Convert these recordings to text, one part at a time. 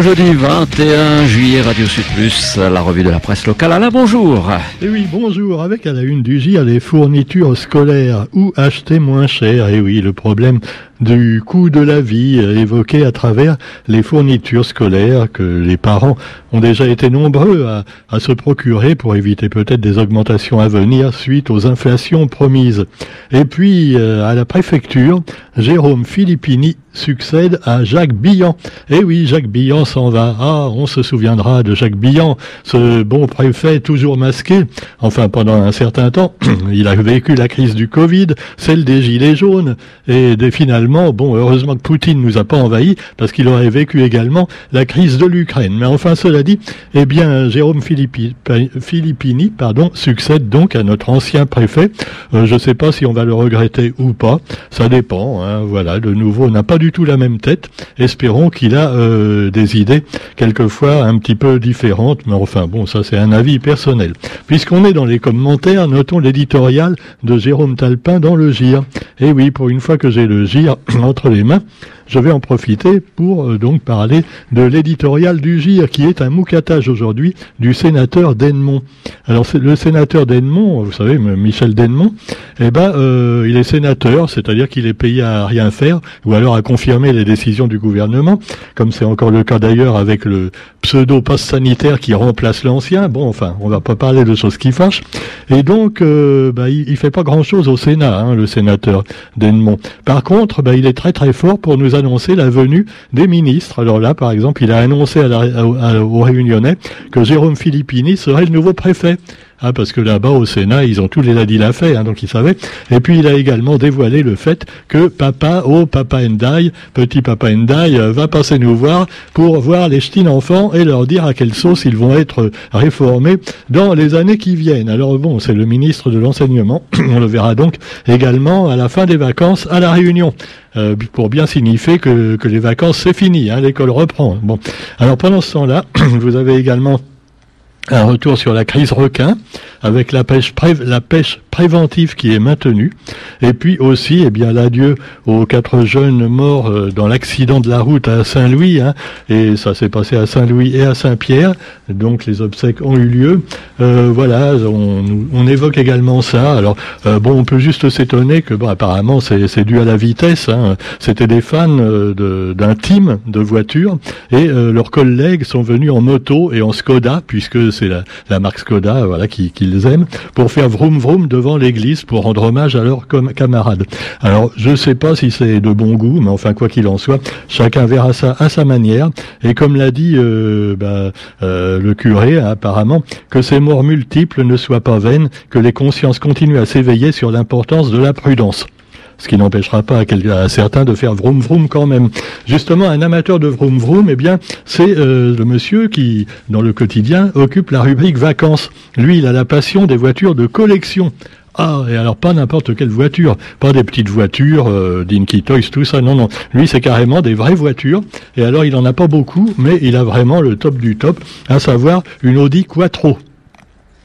Jeudi 21 juillet, Radio Sud Plus, la revue de la presse locale. Alain, bonjour. Et eh oui, bonjour. Avec à la une du GIR les fournitures scolaires ou acheter moins cher? Et eh oui, le problème du coût de la vie évoqué à travers les fournitures scolaires que les parents ont déjà été nombreux à, à se procurer pour éviter peut-être des augmentations à venir suite aux inflations promises. Et puis, euh, à la préfecture, Jérôme Filippini succède à Jacques Billan. Eh oui, Jacques Billan s'en va. Ah, on se souviendra de Jacques Billan, ce bon préfet toujours masqué. Enfin, pendant un certain temps, il a vécu la crise du Covid, celle des Gilets jaunes, et finalement, bon, heureusement que Poutine nous a pas envahis, parce qu'il aurait vécu également la crise de l'Ukraine. Mais enfin, cela dit, eh bien, Jérôme Filippini, pardon, succède donc à notre ancien préfet. Euh, je ne sais pas si on va le regretter ou pas. Ça dépend. Hein, voilà, de nouveau, on n'a pas du tout la même tête. Espérons qu'il a euh, des idées quelquefois un petit peu différentes, mais enfin bon, ça c'est un avis personnel. Puisqu'on est dans les commentaires, notons l'éditorial de Jérôme Talpin dans le GIR. Et oui, pour une fois que j'ai le GIR otvoríme je vais en profiter pour euh, donc parler de l'éditorial du GIR, qui est un moucatage aujourd'hui du sénateur Denmont. Alors le sénateur Denmont, vous savez, Michel Denmont, eh ben, euh, il est sénateur, c'est-à-dire qu'il est payé à rien faire, ou alors à confirmer les décisions du gouvernement, comme c'est encore le cas d'ailleurs avec le pseudo pass sanitaire qui remplace l'ancien. Bon, enfin, on va pas parler de choses qui fâchent. Et donc, euh, bah, il, fait pas grand-chose au Sénat, hein, le sénateur Denmont. Par contre, bah, il est très très fort pour nous annoncer la venue des ministres. Alors là, par exemple, il a annoncé à aux Réunionnais que Jérôme Philippini serait le nouveau préfet. Ah, parce que là-bas au Sénat, ils ont tous les ladis la fait, hein, donc ils savaient. Et puis il a également dévoilé le fait que papa, oh papa Ndai, petit papa Ndai, euh, va passer nous voir pour voir les ch'tines enfants et leur dire à quelle sauce ils vont être réformés dans les années qui viennent. Alors bon, c'est le ministre de l'enseignement, on le verra donc également à la fin des vacances à la Réunion. Euh, pour bien signifier que, que les vacances c'est fini, hein, l'école reprend. Bon, alors pendant ce temps-là, vous avez également un retour sur la crise requin avec la pêche, la pêche préventive qui est maintenue et puis aussi eh bien l'adieu aux quatre jeunes morts euh, dans l'accident de la route à Saint-Louis hein, et ça s'est passé à Saint-Louis et à Saint-Pierre. Donc les obsèques ont eu lieu. Euh, voilà on, évoque également ça. Alors euh, bon on peut juste s'étonner que bon apparemment c'est dû à la vitesse hein. c'était des fans d'un team de voitures. Et leurs collègues sont venus en moto et en Skoda puisque c'est la, marque Skoda, voilà, qu'ils qui aiment, pour faire vroom vroom devant l'église pour rendre hommage à leurs camarades. Alors, je ne sais pas si c'est de bon goût, mais enfin, quoi qu'il en soit, chacun verra ça à sa manière. Et comme l'a dit euh, bah, euh, le curé, apparemment, que ces morts multiples ne soient pas vaines, que les consciences continuent à s'éveiller sur l'importance de la prudence ce qui n'empêchera pas à, certains de faire vroom vroom quand même. Justement, un amateur de vroom vroom, eh bien, c'est euh, le monsieur qui, dans le quotidien, occupe la rubrique vacances. Lui, il a la passion des voitures de collection. Ah, et alors pas n'importe quelle voiture, pas des petites voitures, euh, Dinky Toys, tout ça, non, non. Lui, c'est carrément des vraies voitures. Et alors, il en a pas beaucoup, mais il a vraiment le top du top, à savoir une Audi Quattro.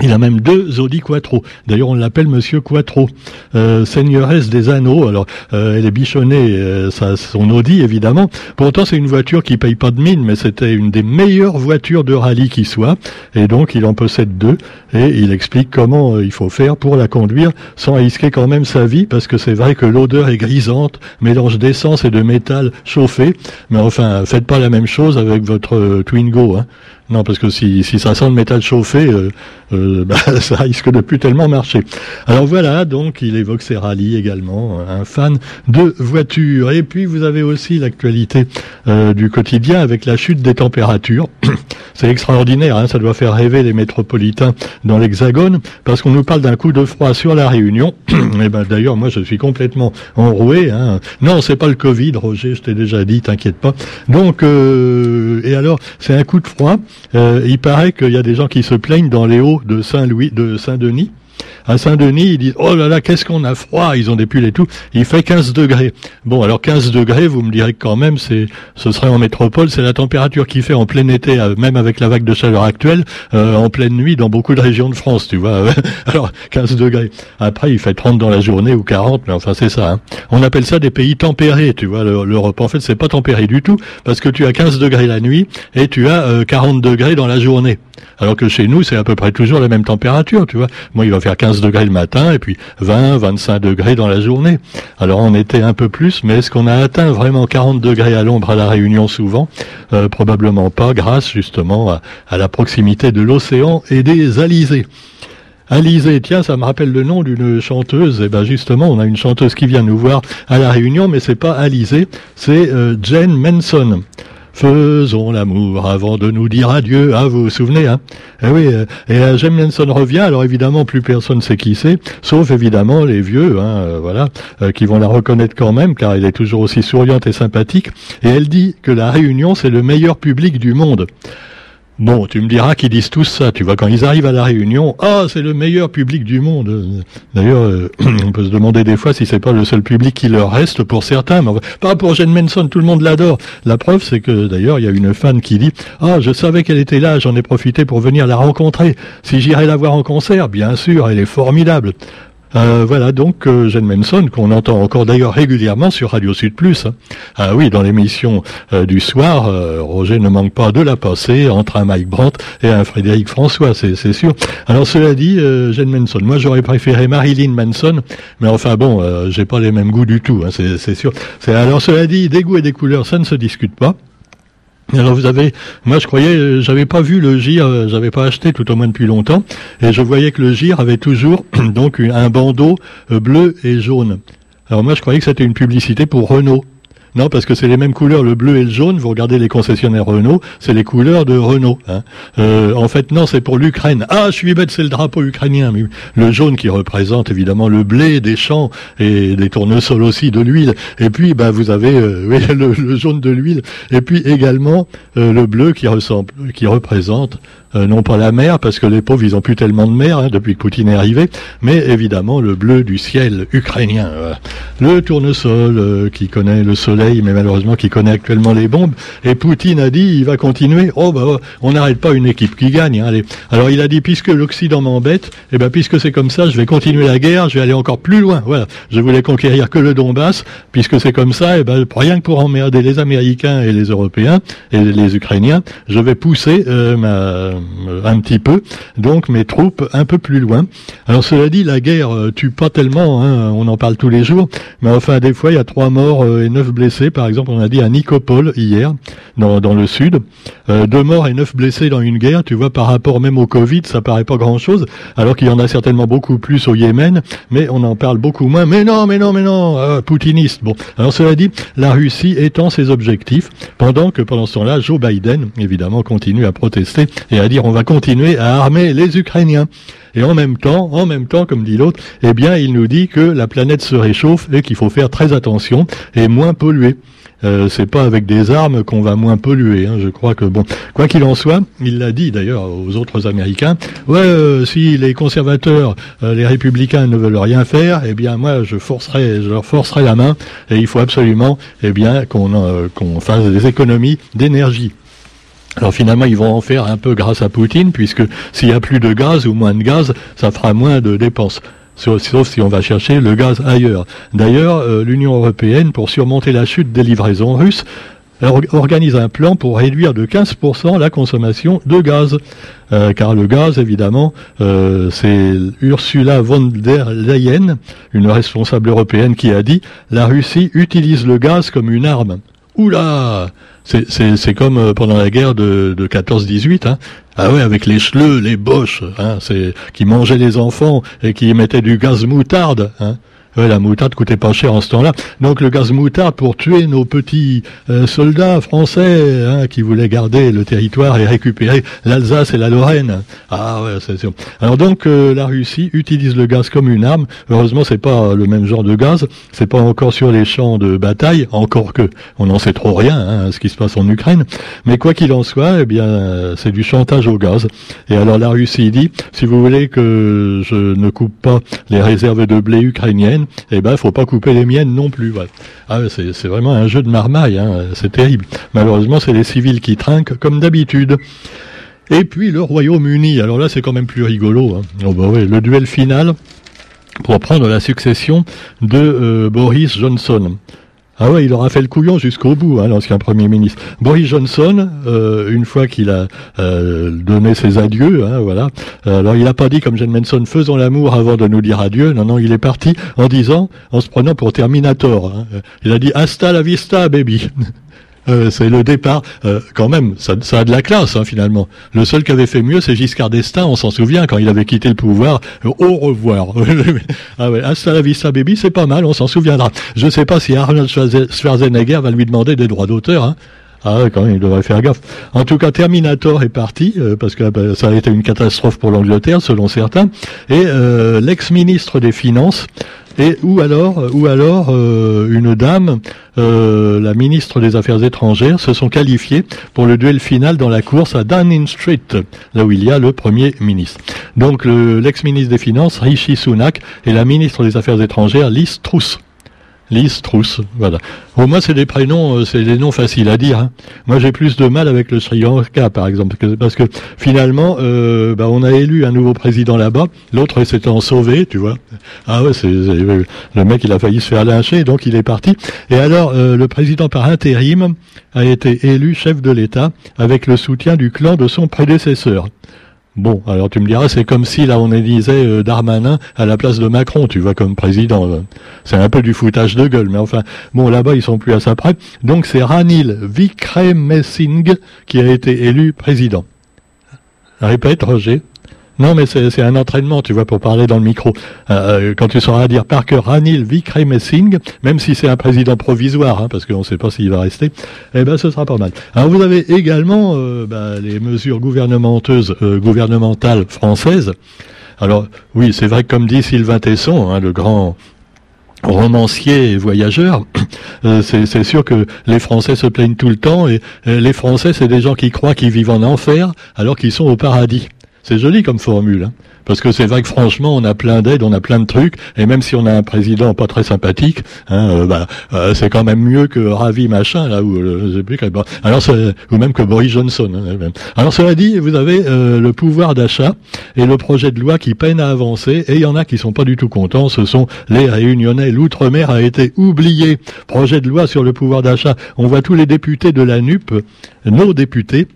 Il a même deux Audi Quattro. D'ailleurs, on l'appelle Monsieur Quattro, euh, seigneuresse des anneaux. Alors, euh, elle est bichonnée, euh, ça, son Audi évidemment. Pourtant, c'est une voiture qui paye pas de mine, mais c'était une des meilleures voitures de rallye qui soit. Et donc, il en possède deux. Et il explique comment euh, il faut faire pour la conduire sans risquer quand même sa vie, parce que c'est vrai que l'odeur est grisante, mélange d'essence et de métal chauffé. Mais enfin, faites pas la même chose avec votre Twingo. Hein. Non, parce que si, si ça sent le métal chauffé, euh, euh, bah, ça risque de plus tellement marcher. Alors voilà, donc il évoque ses rallyes également, un fan de voitures. Et puis vous avez aussi l'actualité euh, du quotidien avec la chute des températures. C'est extraordinaire, hein, ça doit faire rêver les métropolitains dans l'Hexagone, parce qu'on nous parle d'un coup de froid sur la Réunion. et ben d'ailleurs, moi je suis complètement enroué. Hein. Non, c'est pas le Covid, Roger, je t'ai déjà dit, t'inquiète pas. Donc, et alors, c'est un coup de froid. Euh, il paraît qu'il y a des gens qui se plaignent dans les hauts de Saint-Louis, de Saint-Denis, À Saint-Denis, ils disent oh là là, qu'est-ce qu'on a froid, ils ont des pulls et tout. Il fait 15 degrés. Bon, alors 15 degrés, vous me direz quand même, c'est, ce serait en métropole, c'est la température qui fait en plein été, euh, même avec la vague de chaleur actuelle, euh, en pleine nuit dans beaucoup de régions de France, tu vois. alors 15 degrés. Après, il fait 30 dans la journée ou 40, mais enfin c'est ça. Hein. On appelle ça des pays tempérés, tu vois. L'Europe, en fait, c'est pas tempéré du tout, parce que tu as 15 degrés la nuit et tu as 40 degrés dans la journée. Alors que chez nous, c'est à peu près toujours la même température, tu vois. Moi, il va faire 15 degrés le matin et puis 20, 25 degrés dans la journée. Alors on était un peu plus, mais est-ce qu'on a atteint vraiment 40 degrés à l'ombre à la Réunion souvent? Euh, Probablement pas, grâce justement à, la proximité de l'océan et des alizés. Alizé, tiens, ça me rappelle le nom d'une chanteuse. Et eh ben justement, on a une chanteuse qui vient nous voir à la Réunion, mais c'est pas Alizé, c'est euh, Jane Manson. Faisons l'amour avant de nous dire adieu. Ah, vous vous souvenez, hein? Eh oui, euh, et euh, James Manson revient. Alors évidemment, plus personne sait qui c'est, sauf évidemment les vieux, hein, euh, voilà, qui vont la reconnaître quand même, car elle est toujours aussi souriante et sympathique. Et elle dit que la Réunion, c'est le meilleur public du monde. Bon, tu me diras qu'ils disent tous ça. Tu vois, quand ils arrivent à la Réunion, ah, c'est le meilleur public du monde. D'ailleurs, euh, on peut se demander des fois si c'est pas le seul public qui leur reste pour certains. Mais pas pour Jane Manson, tout le monde l'adore. La preuve, c'est que d'ailleurs, il y a une fan qui dit, ah, je savais qu'elle était là, j'en ai profité pour venir la rencontrer. Si j'irais la voir en concert, bien sûr, elle est formidable. Euh, voilà donc euh, Jane Manson qu'on entend encore d'ailleurs régulièrement sur Radio Sud Plus. Hein. Ah oui, dans l'émission euh, du soir, Roger ne manque pas de la passer entre un Mike Brandt et un Frédéric François, c'est sûr. Alors cela dit, Jane Manson, moi j'aurais préféré Marilyn Manson, mais enfin bon, j'ai pas les mêmes goûts du tout, hein, c'est sûr. Alors cela dit, des goûts et des couleurs, ça ne se discute pas. Alors vous avez, moi je croyais, euh, j'avais pas vu le gire, euh, j'avais pas acheté tout au moins depuis longtemps, et je voyais que le gire avait toujours donc un bandeau euh, bleu et jaune. Alors moi je croyais que c'était une publicité pour Renault. Non, parce que c'est les mêmes couleurs, le bleu et le jaune. Vous regardez les concessionnaires Renault, c'est les couleurs de Renault. Hein. Euh, en fait, non, c'est pour l'Ukraine. Ah, je suis bête, c'est le drapeau ukrainien. Mais le jaune qui représente évidemment le blé des champs et des tournesols aussi, de l'huile. Et puis, bah, vous avez euh, le, jaune de l'huile. Et puis également euh, le bleu qui ressemble, qui représente euh, non pas la mer, parce que les pauvres, ils ont plus tellement de mer hein, depuis que Poutine est arrivé, mais évidemment le bleu du ciel ukrainien. Le tournesol euh, qui connaît le soleil, mais malheureusement qui connaît actuellement les bombes. Et Poutine a dit, il va continuer. Oh bah, on n'arrête pas une équipe qui gagne. Hein. Alors il a dit, puisque l'Occident m'embête, eh ben puisque c'est comme ça, je vais continuer la guerre, je vais aller encore plus loin. Voilà. Je voulais conquérir que le Donbass, puisque c'est comme ça, eh ben rien que pour emmerder les Américains et les Européens et les Ukrainiens, je vais pousser euh, euh, un petit peu, donc mes troupes un peu plus loin. Alors cela dit, la guerre euh, tue pas tellement, hein, on en parle tous les jours, mais enfin des fois il y a trois morts et neuf blessés, par exemple on a dit à Nicopole hier, dans, le sud, deux morts et neuf blessés dans une guerre, tu vois, par rapport même au Covid, ça paraît pas grand-chose, alors qu'il y en a certainement beaucoup plus au Yémen, mais on en parle beaucoup moins. Mais non, mais non, mais non, poutiniste. Bon, alors cela dit, la Russie étend ses objectifs, pendant que pendant ce temps-là, Joe Biden, évidemment, continue à protester et à dire on va continuer à armer les Ukrainiens. Et en même temps, en même temps, comme dit l'autre, eh bien, il nous dit que la planète se réchauffe et qu'il faut faire très attention et moins polluer. Euh, c'est pas avec des armes qu'on va moins polluer. Hein. Je crois que bon, quoi qu'il en soit, il l'a dit d'ailleurs aux autres Américains. Ouais, euh, si les conservateurs, euh, les républicains ne veulent rien faire, eh bien moi je forcerai, je leur forcerai la main. Et il faut absolument, eh euh, qu'on fasse des économies d'énergie. Alors finalement, ils vont en faire un peu grâce à Poutine, puisque s'il y a plus de gaz ou moins de gaz, ça fera moins de dépenses. Sauf si on va chercher le gaz ailleurs. D'ailleurs, euh, l'Union européenne, pour surmonter la chute des livraisons russes, organise un plan pour réduire de 15% la consommation de gaz. Euh, car le gaz, évidemment, euh, c'est Ursula von der Leyen, une responsable européenne, qui a dit la Russie utilise le gaz comme une arme. Oula c'est comme euh, pendant la guerre de, de 14-18, hein. Ah ouais, avec les chleux, les boches, hein, c'est qui mangeaient les enfants et qui émettaient du gaz moutarde, hein. La moutarde coûtait pas cher en ce temps-là. Donc le gaz moutarde pour tuer nos petits euh, soldats français hein, qui voulaient garder le territoire et récupérer l'Alsace et la Lorraine. Ah ouais, c'est sûr. Alors donc euh, la Russie utilise le gaz comme une arme. Heureusement, c'est pas le même genre de gaz. C'est pas encore sur les champs de bataille, encore que on n'en sait trop rien, hein, ce qui se passe en Ukraine. Mais quoi qu'il en soit, eh bien, c'est du chantage au gaz. Et alors la Russie dit, si vous voulez que je ne coupe pas les réserves de blé ukrainiennes, eh ben, faut pas couper les miennes non plus. Ah, c'est vraiment un jeu de marmaille, hein, c'est terrible. Malheureusement, c'est les civils qui trinquent comme d'habitude. Et puis le Royaume-Uni. Alors là, c'est quand même plus rigolo. Hein. Oh, bah le duel final pour prendre la succession de euh, Boris Johnson. Ah ouais, il aura fait le couillon jusqu'au bout, hein, l'ancien Premier ministre. Boris Johnson, euh, une fois qu'il a euh, donné ses adieux, hein, voilà. alors il n'a pas dit comme Jane Manson, faisons l'amour avant de nous dire adieu. Non, non, il est parti en disant, en se prenant pour Terminator. Hein. Il a dit hasta la vista, baby. Euh, c'est le départ. Euh, quand même, ça, a de la classe hein, finalement. Le seul qui avait fait mieux, c'est Giscard d'Estaing. On s'en souvient quand il avait quitté le pouvoir. Euh, au revoir. ah ouais, hasta baby, c'est pas mal. On s'en souviendra. Je ne sais pas si Arnold Schwarzenegger va lui demander des droits d'auteur. Hein. Ah quand même, il devrait faire gaffe. En tout cas, Terminator est parti, parce que bah, ça a été une catastrophe pour l'Angleterre, selon certains. Et l'ex-ministre des Finances et ou alors, ou alors euh, une dame, euh, la ministre des Affaires étrangères, se sont qualifiés pour le duel final dans la course à Downing Street, là où il y a le Premier ministre. Donc l'ex-ministre des Finances, Rishi Sunak, et la ministre des Affaires étrangères, Liz Truss. Lise, Trousse, voilà. Au moins, c'est des prénoms, euh, c'est des noms faciles à dire. Hein. Moi, j'ai plus de mal avec le Sri Lanka, par exemple, parce que finalement, euh, bah, on a élu un nouveau président là-bas, l'autre s'étant sauvé, tu vois. Ah ouais, c'est le mec, il a failli se faire lyncher, donc il est parti. Et alors, euh, le président par intérim a été élu chef de l'État avec le soutien du clan de son prédécesseur. Bon, alors tu me diras, c'est comme si là on élisait euh, Darmanin à la place de Macron, tu vois, comme président. C'est un peu du foutage de gueule, mais enfin, bon, là-bas ils sont plus à ça près. Donc c'est Ranil Vikremesinghe qui a été élu président. Répète, Roger. Non, mais c'est un entraînement, tu vois, pour parler dans le micro. Euh, euh, quand tu sauras dire Parker Ranil Vikremesinghe, même si c'est un président provisoire, hein, parce qu'on ne sait pas s'il va rester, eh ben ce sera pas mal. Alors vous avez également euh, bah, les mesures gouvernementeuses, gouvernementales françaises. Alors oui, c'est vrai que comme dit Sylvain Tesson, hein, le grand romancier et voyageur, c'est sûr que les Français se plaignent tout le temps et les Français, c'est des gens qui croient qu'ils vivent en enfer alors qu'ils sont au paradis. C'est joli comme formule. Hein. Parce que c'est vrai que franchement, on a plein d'aides, on a plein de trucs, et même si on a un président pas très sympathique, hein, euh, bah, euh, c'est quand même mieux que Ravi machin là où euh, je sais plus alors ou même que Boris Johnson. Hein, alors cela dit, vous avez le pouvoir d'achat et le projet de loi qui peine à avancer, et il y en a qui sont pas du tout contents. Ce sont les Réunionnais. L'outre-mer a été oublié. Projet de loi sur le pouvoir d'achat. On voit tous les députés de la NUP, nos députés,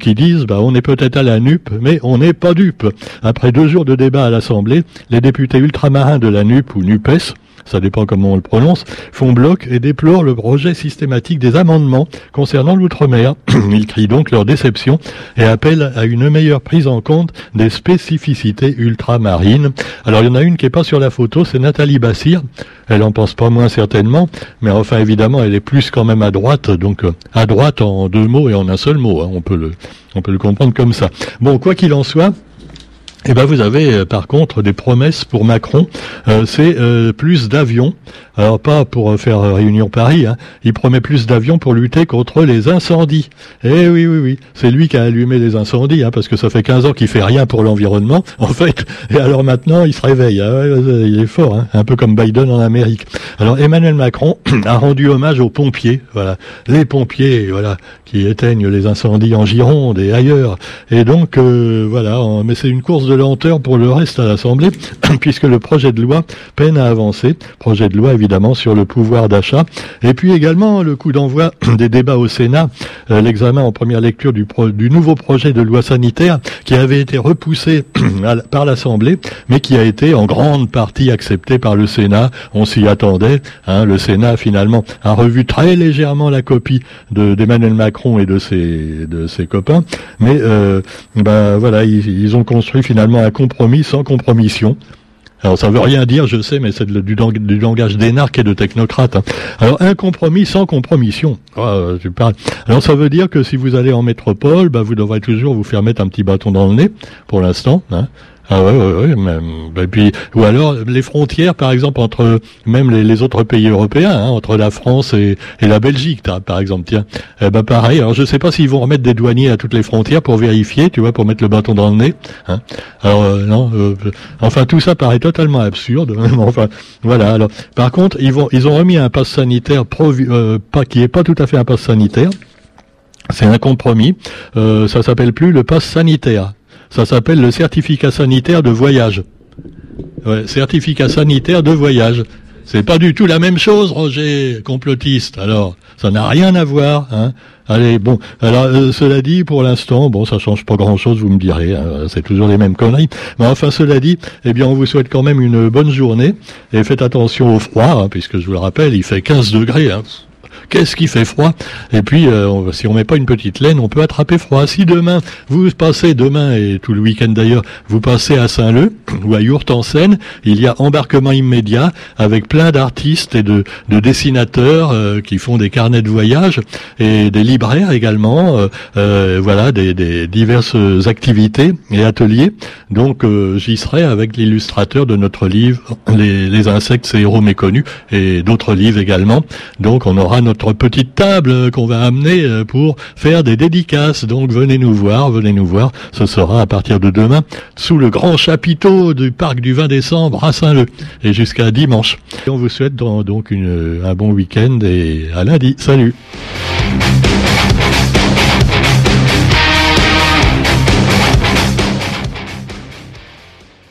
qui disent, bah, on est peut-être à la NUP, mais on pas dupe. Après deux jours de débat à l'Assemblée, les députés ultramarins de la NUP ou NUPES, ça dépend comment on le prononce, font bloc et déplorent le projet systématique des amendements concernant l'outre-mer. Ils crient donc leur déception et appellent à une meilleure prise en compte des spécificités ultramarines. Alors il y en a une qui est pas sur la photo, c'est Nathalie Bassir. Elle en pense pas moins certainement, mais enfin évidemment elle est plus quand même à droite, donc euh, à droite en deux mots et en un seul mot. Hein. on peut le, on peut le comprendre comme ça. Bon, quoi qu'il en soit, eh ben vous avez euh, par contre des promesses pour Macron. Euh, c'est euh, plus d'avions. Alors pas pour faire réunion Paris. Hein. Il promet plus d'avions pour lutter contre les incendies. Eh oui oui oui. C'est lui qui a allumé les incendies hein, parce que ça fait 15 ans qu'il fait rien pour l'environnement en fait. Et alors maintenant il se réveille. Ah il est fort. Hein. Un peu comme Biden en Amérique. Alors Emmanuel Macron a rendu hommage aux pompiers. Voilà les pompiers. Voilà qui éteignent les incendies en Gironde et ailleurs. Et donc voilà. Mais c'est une course de lenteur pour le reste à l'Assemblée, puisque le projet de loi peine à avancer. Projet de loi évidemment sur le pouvoir d'achat. Et puis également le coup d'envoi des débats au Sénat, euh, l'examen en première lecture du, du nouveau projet de loi sanitaire qui avait été repoussé par l'Assemblée, mais qui a été en grande partie accepté par le Sénat. On s'y attendait. Hein. le Sénat finalement a revu très légèrement la copie d'Emmanuel Macron et de ses, de ses copains, mais euh, ben voilà, ils ont construit finalement un compromis sans compromission. Alors ça veut rien dire, je sais, mais c'est du, langage d'énarque et de technocrate. Hein. Alors un compromis sans compromission. Ah, tu parles. Alors ça veut dire que si vous allez en métropole, bah, vous devrez toujours vous faire mettre un petit bâton dans le nez, pour l'instant. Hein. Ah ouais, ouais, ouais même. Et puis, ou alors les frontières, par exemple, entre même les, autres pays européens, hein, entre la France et, et la Belgique, par exemple, tiens. Eh ben pareil. Alors je sais pas s'ils vont remettre des douaniers à toutes les frontières pour vérifier, tu vois, pour mettre le bâton dans le nez. Hein. Alors euh, non, euh, enfin tout ça paraît totalement absurde. enfin voilà. Alors par contre, ils vont, ils ont remis un pass sanitaire euh, pas qui est pas tout à fait un pass sanitaire. C'est un compromis. Euh, ça s'appelle plus le pass sanitaire. Ça s'appelle le certificat sanitaire de voyage. Certificat sanitaire de voyage. C'est pas du tout la même chose, Roger, complotiste. Alors, ça n'a rien à voir. Hein. Allez, bon. Alors, euh, cela dit, pour l'instant, bon, ça change pas grand-chose, vous me direz. Hein, c'est toujours les mêmes conneries. Mais enfin, cela dit, eh bien, on vous souhaite quand même une bonne journée et faites attention au froid, hein, puisque je vous le rappelle, il fait 15 degrés. Hein qu'est-ce qui fait froid Et puis, euh, si on met pas une petite laine, on peut attraper froid. Si demain, vous passez, demain et tout le week-end d'ailleurs, vous passez à Saint-Leu ou à Yourte en Seine, il y a embarquement immédiat avec plein d'artistes et de, de dessinateurs euh, qui font des carnets de voyage et des libraires également, euh, euh voilà, des, des, diverses activités et ateliers. Donc, j'y serai avec l'illustrateur de notre livre, les, les insectes, et héros méconnus, et d'autres livres également. Donc, on aura notre petite table qu'on va amener euh, pour faire des dédicaces. Donc venez nous voir, venez nous voir. Ce sera à partir de demain sous le grand chapiteau du parc du 20 décembre à Saint-Leu et jusqu'à dimanche. Et on vous souhaite donc un bon week-end et à lundi. Salut